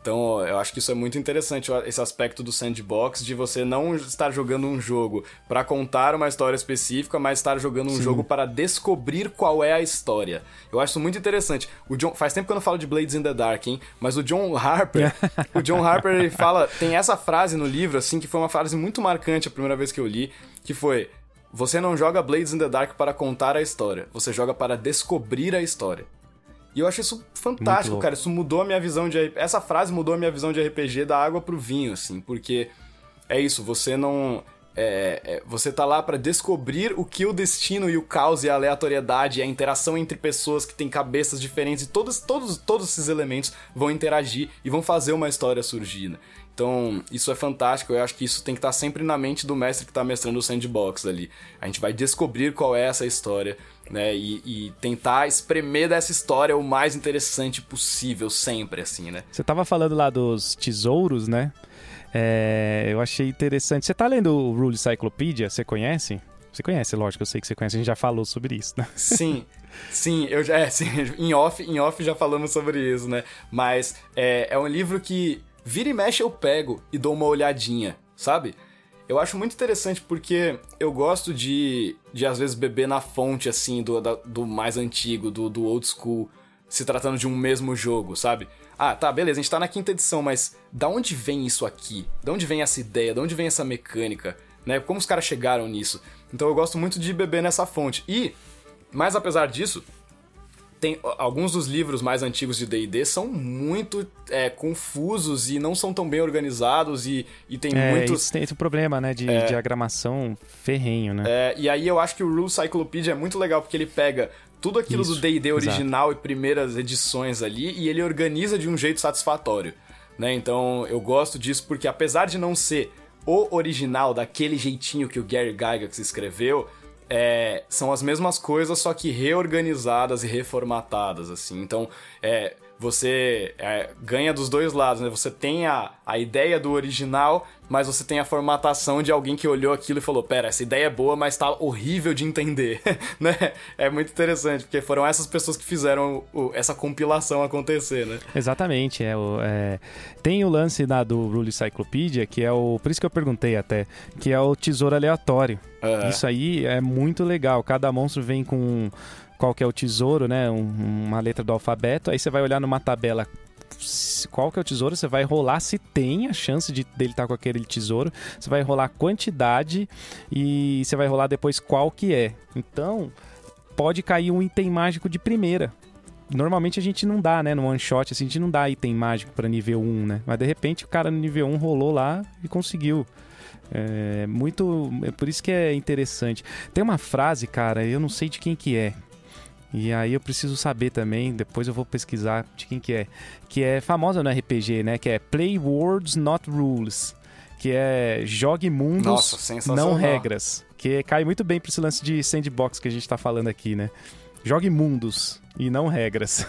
Então, eu acho que isso é muito interessante, esse aspecto do sandbox, de você não estar jogando um jogo para contar uma história específica, mas estar jogando um Sim. jogo para descobrir qual é a história. Eu acho isso muito interessante. O John, faz tempo que eu não falo de Blades in the Dark, hein? Mas o John Harper, o John Harper, ele fala, tem essa frase no livro, assim, que foi uma frase muito marcante a primeira vez que eu li, que foi: Você não joga Blades in the Dark para contar a história, você joga para descobrir a história. E eu acho isso fantástico, cara. Isso mudou a minha visão de. Essa frase mudou a minha visão de RPG da água pro vinho, assim, porque é isso, você não. É, é, você tá lá para descobrir o que o destino e o caos e a aleatoriedade e a interação entre pessoas que têm cabeças diferentes e todos, todos, todos esses elementos vão interagir e vão fazer uma história surgir. Né? Então, isso é fantástico. Eu acho que isso tem que estar sempre na mente do mestre que está mestrando o sandbox ali. A gente vai descobrir qual é essa história, né? E, e, tentar espremer dessa história o mais interessante possível, sempre, assim, né? Você estava falando lá dos tesouros, né? É, eu achei interessante. Você está lendo o Rule Cyclopedia? Você conhece? Você conhece, lógico, eu sei que você conhece, a gente já falou sobre isso, né? Sim, sim, eu já. É, sim, em off, em off já falamos sobre isso, né? Mas é, é um livro que vira e mexe eu pego e dou uma olhadinha, sabe? Eu acho muito interessante porque eu gosto de, de às vezes, beber na fonte, assim, do, da, do mais antigo, do, do old school, se tratando de um mesmo jogo, sabe? Ah, tá, beleza, a gente tá na quinta edição, mas da onde vem isso aqui? Da onde vem essa ideia? Da onde vem essa mecânica? Né? Como os caras chegaram nisso? Então eu gosto muito de beber nessa fonte. E, mas apesar disso, tem alguns dos livros mais antigos de D&D são muito é, confusos e não são tão bem organizados e, e tem é, muitos... tem esse problema, né, de é, diagramação ferrenho, né? É, e aí eu acho que o Rule Cyclopedia é muito legal porque ele pega tudo aquilo Isso, do D&D original exato. e primeiras edições ali e ele organiza de um jeito satisfatório, né? Então eu gosto disso porque apesar de não ser o original daquele jeitinho que o Gary Gygax escreveu, é, são as mesmas coisas, só que reorganizadas e reformatadas, assim. Então, é, você é, ganha dos dois lados, né? Você tem a, a ideia do original, mas você tem a formatação de alguém que olhou aquilo e falou: pera, essa ideia é boa, mas tá horrível de entender, né? É muito interessante, porque foram essas pessoas que fizeram o, essa compilação acontecer, né? Exatamente. É, o, é... Tem o lance da, do Rule Cyclopedia, que é o. Por isso que eu perguntei até, que é o tesouro aleatório. Uhum. Isso aí é muito legal. Cada monstro vem com qual que é o tesouro, né? Um, uma letra do alfabeto. Aí você vai olhar numa tabela qual que é o tesouro, você vai rolar se tem a chance de dele estar tá com aquele tesouro, você vai rolar quantidade e você vai rolar depois qual que é. Então, pode cair um item mágico de primeira. Normalmente a gente não dá, né, no one shot, assim, a gente não dá item mágico para nível 1, né? Mas de repente o cara no nível 1 rolou lá e conseguiu. É muito, é por isso que é interessante. Tem uma frase, cara, eu não sei de quem que é, e aí eu preciso saber também, depois eu vou pesquisar de quem que é. Que é famosa no RPG, né? Que é Play Words Not Rules. Que é jogue mundos, Nossa, não regras. Que cai muito bem para esse lance de sandbox que a gente está falando aqui, né? Jogue mundos e não regras.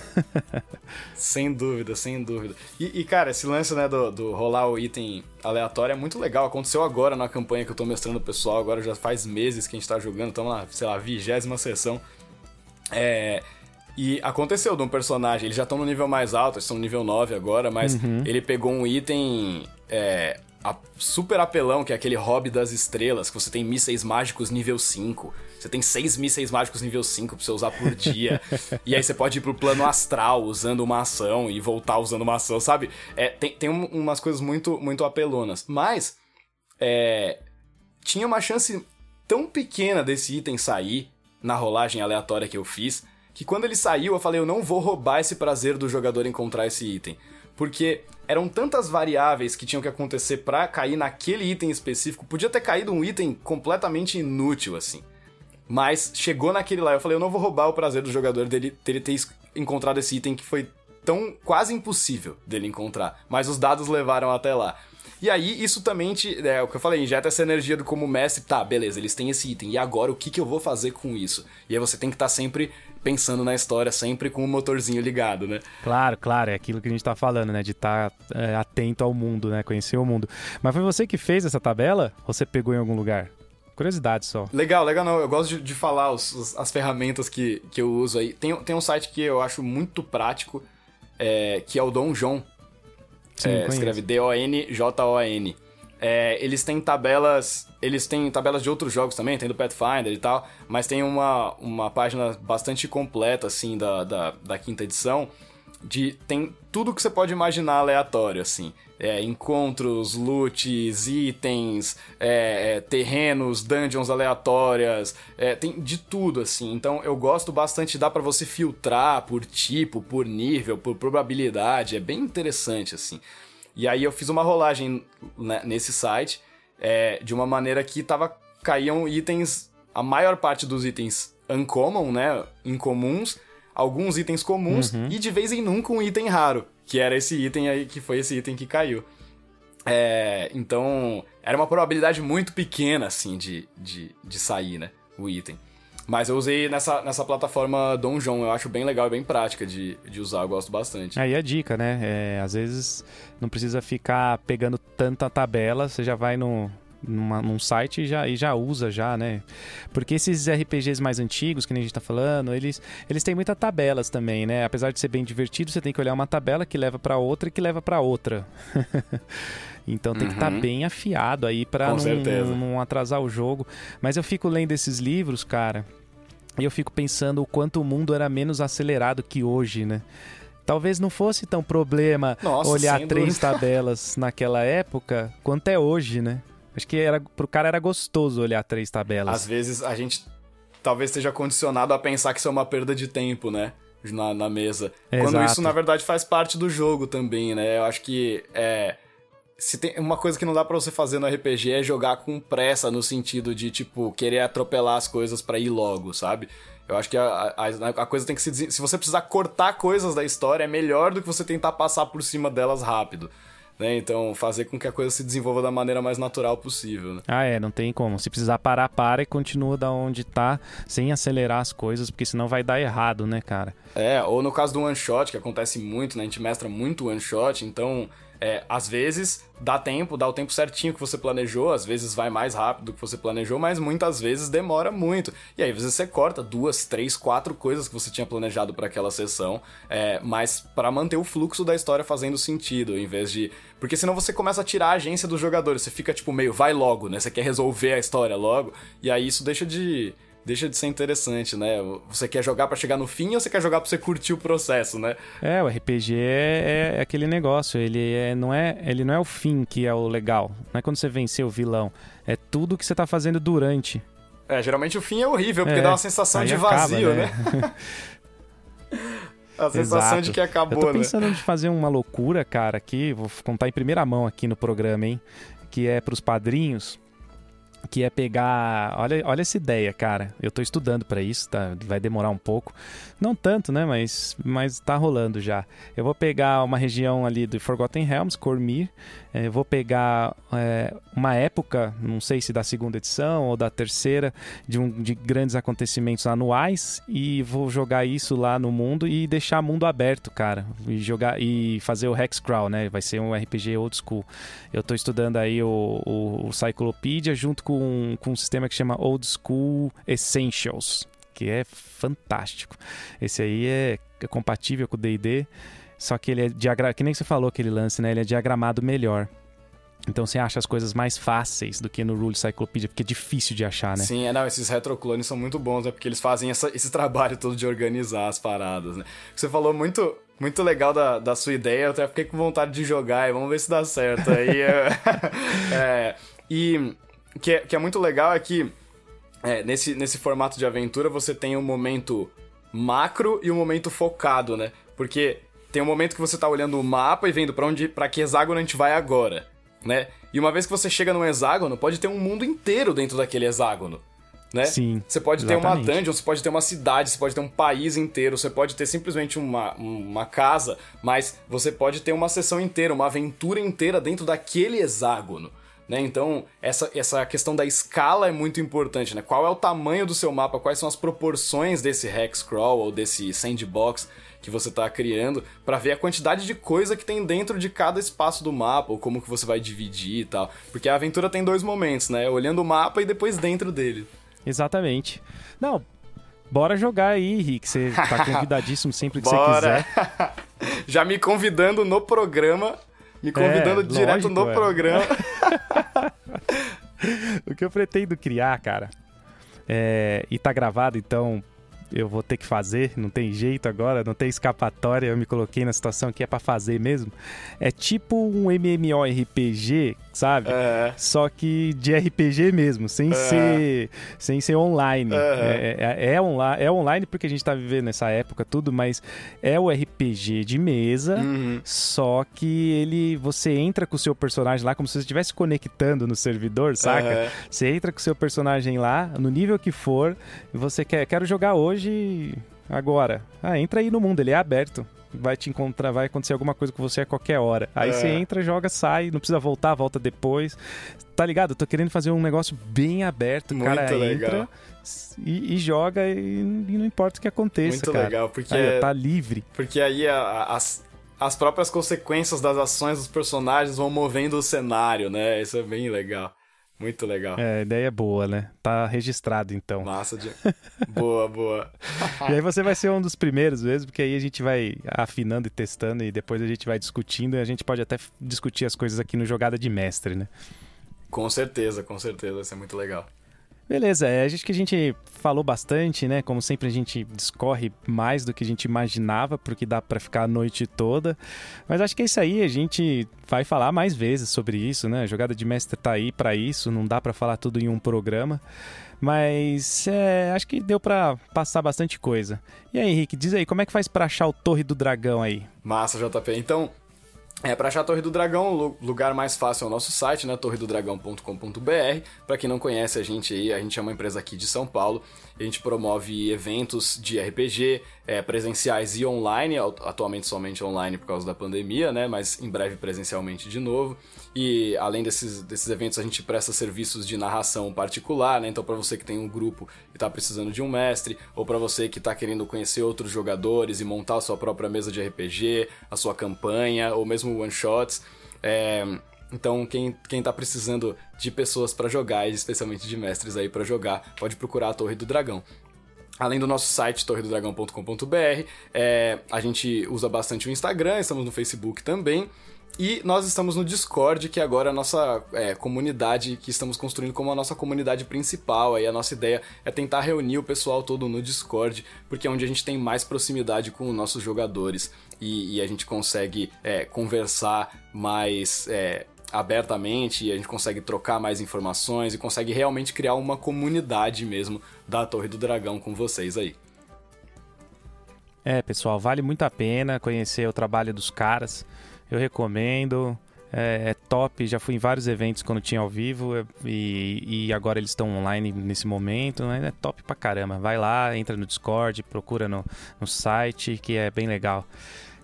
sem dúvida, sem dúvida. E, e, cara, esse lance né, do, do, rolar o item aleatório é muito legal. Aconteceu agora na campanha que eu tô mestrando o pessoal, agora já faz meses que a gente tá jogando, estamos na, sei lá, vigésima sessão. É, e aconteceu de um personagem, eles já estão no nível mais alto, eles estão no nível 9 agora, mas uhum. ele pegou um item é, super apelão, que é aquele hobby das estrelas, que você tem mísseis mágicos nível 5. Você tem seis mísseis mágicos nível 5 pra você usar por dia. e aí você pode ir pro plano astral usando uma ação e voltar usando uma ação, sabe? É, tem, tem um, umas coisas muito, muito apelonas. Mas, é, tinha uma chance tão pequena desse item sair na rolagem aleatória que eu fiz, que quando ele saiu eu falei, eu não vou roubar esse prazer do jogador encontrar esse item. Porque eram tantas variáveis que tinham que acontecer para cair naquele item específico, podia ter caído um item completamente inútil assim. Mas chegou naquele lá, eu falei, eu não vou roubar o prazer do jogador dele, dele ter encontrado esse item que foi tão quase impossível dele encontrar, mas os dados levaram até lá. E aí, isso também te. É o que eu falei, injeta essa energia do como mestre, tá, beleza, eles têm esse item. E agora o que, que eu vou fazer com isso? E aí você tem que estar tá sempre pensando na história, sempre com o motorzinho ligado, né? Claro, claro, é aquilo que a gente tá falando, né? De estar tá, é, atento ao mundo, né? Conhecer o mundo. Mas foi você que fez essa tabela? Ou você pegou em algum lugar? Curiosidade só. Legal, legal não. Eu gosto de, de falar os, os, as ferramentas que, que eu uso aí. Tem, tem um site que eu acho muito prático, é, que é o Dom João Sim, é, escreve D-O-N-J-O-N. É, eles têm tabelas. Eles têm tabelas de outros jogos também, tem do Pathfinder e tal, mas tem uma, uma página bastante completa, assim, da, da, da quinta edição. De, tem tudo que você pode imaginar aleatório, assim. É, encontros, loots, itens, é, é, terrenos, dungeons aleatórias, é, tem de tudo assim. Então eu gosto bastante, dá para você filtrar por tipo, por nível, por probabilidade, é bem interessante assim. E aí eu fiz uma rolagem nesse site é, de uma maneira que tava caíam itens, a maior parte dos itens uncommon, né, incomuns, alguns itens comuns uhum. e de vez em nunca um item raro, que era esse item aí, que foi esse item que caiu. É, então, era uma probabilidade muito pequena, assim, de, de, de sair, né, o item. Mas eu usei nessa, nessa plataforma Donjon, eu acho bem legal bem prática de, de usar, eu gosto bastante. Aí a dica, né? É, às vezes não precisa ficar pegando tanta tabela, você já vai no, numa, num site e já, e já usa já, né? Porque esses RPGs mais antigos, que nem a gente tá falando, eles, eles têm muitas tabelas também, né? Apesar de ser bem divertido, você tem que olhar uma tabela que leva para outra e que leva para outra. Então tem tá uhum. que estar tá bem afiado aí para não, não, atrasar o jogo. Mas eu fico lendo esses livros, cara, e eu fico pensando o quanto o mundo era menos acelerado que hoje, né? Talvez não fosse tão problema Nossa, olhar três tabelas naquela época quanto é hoje, né? Acho que era, pro cara era gostoso olhar três tabelas. Às vezes a gente talvez esteja condicionado a pensar que isso é uma perda de tempo, né? Na, na mesa. Quando isso, na verdade, faz parte do jogo também, né? Eu acho que é se tem uma coisa que não dá para você fazer no RPG é jogar com pressa no sentido de tipo querer atropelar as coisas para ir logo, sabe? Eu acho que a, a, a, coisa tem que se se você precisar cortar coisas da história é melhor do que você tentar passar por cima delas rápido. Né? Então, fazer com que a coisa se desenvolva da maneira mais natural possível. Né? Ah, é, não tem como. Se precisar parar, para e continua da onde tá, sem acelerar as coisas, porque senão vai dar errado, né, cara? É, ou no caso do one shot, que acontece muito, né? A gente mestra muito one shot, então é, às vezes dá tempo, dá o tempo certinho que você planejou, às vezes vai mais rápido do que você planejou, mas muitas vezes demora muito. E aí, às vezes você corta duas, três, quatro coisas que você tinha planejado para aquela sessão, é, mas para manter o fluxo da história fazendo sentido, em vez de. Porque senão você começa a tirar a agência dos jogadores, você fica tipo meio, vai logo, né? Você quer resolver a história logo, e aí isso deixa de deixa de ser interessante, né? Você quer jogar para chegar no fim ou você quer jogar para você curtir o processo, né? É, o RPG é, é, aquele negócio, ele é, não é, ele não é o fim que é o legal, não é quando você vencer o vilão, é tudo que você tá fazendo durante. É, geralmente o fim é horrível, porque é, dá uma sensação de vazio, acaba, né? né? A sensação Exato. de que acabou, Eu tô né? pensando né? de fazer uma loucura, cara, aqui, vou contar em primeira mão aqui no programa, hein? Que é pros padrinhos que é pegar. Olha, olha essa ideia, cara. Eu estou estudando para isso, tá? Vai demorar um pouco. Não tanto, né? Mas, mas tá rolando já. Eu vou pegar uma região ali do Forgotten Realms, Cormir. É, vou pegar é, uma época, não sei se da segunda edição ou da terceira, de, um, de grandes acontecimentos anuais e vou jogar isso lá no mundo e deixar mundo aberto, cara. E jogar e fazer o Hexcrawl, né? Vai ser um RPG old school. Eu estou estudando aí o, o, o Cyclopedia junto com, com um sistema que chama Old School Essentials, que é fantástico. Esse aí é, é compatível com o D&D, só que ele é diagra... que nem você falou aquele lance, né? Ele é diagramado melhor. Então você acha as coisas mais fáceis do que no Rule Cyclopedia, porque é difícil de achar, né? Sim, é, não, esses retroclones são muito bons, né? Porque eles fazem essa, esse trabalho todo de organizar as paradas, né? Você falou muito, muito legal da, da sua ideia, eu até fiquei com vontade de jogar e vamos ver se dá certo. Aí, é, é, e que é, que é muito legal é que é, nesse, nesse formato de aventura você tem um momento macro e um momento focado, né? Porque tem um momento que você tá olhando o mapa e vendo para onde, para que hexágono a gente vai agora, né? E uma vez que você chega num hexágono, pode ter um mundo inteiro dentro daquele hexágono. Né? Sim. Você pode exatamente. ter uma dungeon, você pode ter uma cidade, você pode ter um país inteiro, você pode ter simplesmente uma, uma casa, mas você pode ter uma sessão inteira, uma aventura inteira dentro daquele hexágono. Né? Então, essa, essa questão da escala é muito importante, né? Qual é o tamanho do seu mapa, quais são as proporções desse hexcrawl ou desse sandbox que você está criando, para ver a quantidade de coisa que tem dentro de cada espaço do mapa, ou como que você vai dividir e tal. Porque a aventura tem dois momentos, né? Olhando o mapa e depois dentro dele. Exatamente. Não, bora jogar aí, Rick. Você tá convidadíssimo sempre que você quiser. Já me convidando no programa Me convidando É, direto lógico, no é. programa. O que eu pretendo criar, cara, é, e tá gravado, então eu vou ter que fazer, não tem jeito agora, não tem escapatória, eu me coloquei na situação que é pra fazer mesmo. É tipo um MMORPG, sabe? É. Só que de RPG mesmo, sem ser sem ser online. É, é, é, onla é online porque a gente tá vivendo nessa época tudo, mas é o RPG de mesa. Uhum. Só que ele. Você entra com o seu personagem lá como se você estivesse conectando no servidor, saca? Você entra com o seu personagem lá, no nível que for, e você quer. Quero jogar hoje agora. Ah, entra aí no mundo, ele é aberto. Vai te encontrar, vai acontecer alguma coisa com você a qualquer hora. Aí É. você entra, joga, sai, não precisa voltar, volta depois. Tá ligado? Eu tô querendo fazer um negócio bem aberto. O cara Muito legal. entra e, e joga e, e não importa o que aconteça, Muito cara. legal, porque Aí, é- tá livre. Porque aí as, as próprias consequências das ações dos personagens vão movendo o cenário, né? Isso é bem legal. Muito legal. É, a ideia é boa, né? Tá registrado então. Massa de. boa, boa. E aí você vai ser um dos primeiros mesmo, porque aí a gente vai afinando e testando e depois a gente vai discutindo e a gente pode até discutir as coisas aqui no Jogada de Mestre, né? Com certeza, com certeza. Isso é muito legal. Beleza, é, acho que a gente falou bastante, né? Como sempre a gente discorre mais do que a gente imaginava, porque dá pra ficar a noite toda. Mas acho que é isso aí, a gente vai falar mais vezes sobre isso, né? A jogada de mestre tá aí pra isso, não dá pra falar tudo em um programa. Mas é, acho que deu pra passar bastante coisa. E aí, Henrique, diz aí, como é que faz pra achar o Torre do Dragão aí? Massa, JP. Então, é, para achar a Torre do Dragão, o lu- lugar mais fácil é o nosso site, né? torredodragão.com.br. Para quem não conhece a gente aí, a gente é uma empresa aqui de São Paulo. A gente promove eventos de RPG, é, presenciais e online, atualmente somente online por causa da pandemia, né? Mas em breve presencialmente de novo. E além desses, desses eventos, a gente presta serviços de narração particular, né? Então, para você que tem um grupo e tá precisando de um mestre, ou para você que tá querendo conhecer outros jogadores e montar a sua própria mesa de RPG, a sua campanha, ou mesmo one-shots. É, Então, quem, quem tá precisando de pessoas para jogar, especialmente de mestres aí para jogar, pode procurar a Torre do Dragão. Além do nosso site, torredodragão.com.br, é, a gente usa bastante o Instagram, estamos no Facebook também. E nós estamos no Discord, que agora é a nossa é, comunidade, que estamos construindo como a nossa comunidade principal. Aí a nossa ideia é tentar reunir o pessoal todo no Discord, porque é onde a gente tem mais proximidade com os nossos jogadores. E, e a gente consegue é, conversar mais é, abertamente, e a gente consegue trocar mais informações e consegue realmente criar uma comunidade mesmo da Torre do Dragão com vocês aí. É, pessoal, vale muito a pena conhecer o trabalho dos caras. Eu recomendo. É, é top, já fui em vários eventos quando tinha ao vivo é, e, e agora eles estão online nesse momento. né? É top pra caramba. Vai lá, entra no Discord, procura no, no site, que é bem legal.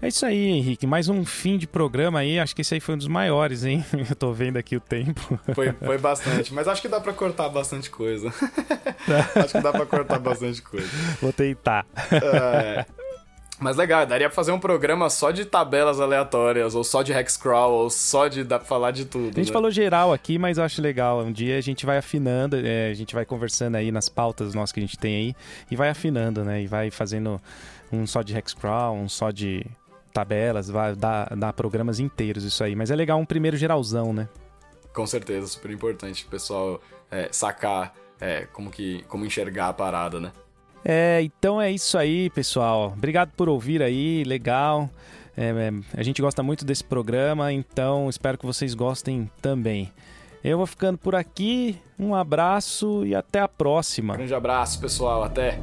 É isso aí, Henrique. Mais um fim de programa aí. Acho que esse aí foi um dos maiores, hein? Eu tô vendo aqui o tempo. Foi, foi bastante, mas acho que dá pra cortar bastante coisa. acho que dá pra cortar bastante coisa. Vou tentar. É. Mas legal, daria pra fazer um programa só de tabelas aleatórias, ou só de hexcrawl, ou só de dá pra falar de tudo. A gente né? falou geral aqui, mas eu acho legal. Um dia a gente vai afinando, é, a gente vai conversando aí nas pautas nossas que a gente tem aí e vai afinando, né? E vai fazendo um só de hexcrawl, um só de tabelas, vai dar, dar programas inteiros isso aí. Mas é legal um primeiro geralzão, né? Com certeza, super importante o pessoal é, sacar é, como, que, como enxergar a parada, né? É, então é isso aí, pessoal. Obrigado por ouvir aí, legal. É, é, a gente gosta muito desse programa, então espero que vocês gostem também. Eu vou ficando por aqui, um abraço e até a próxima. Grande abraço, pessoal. Até.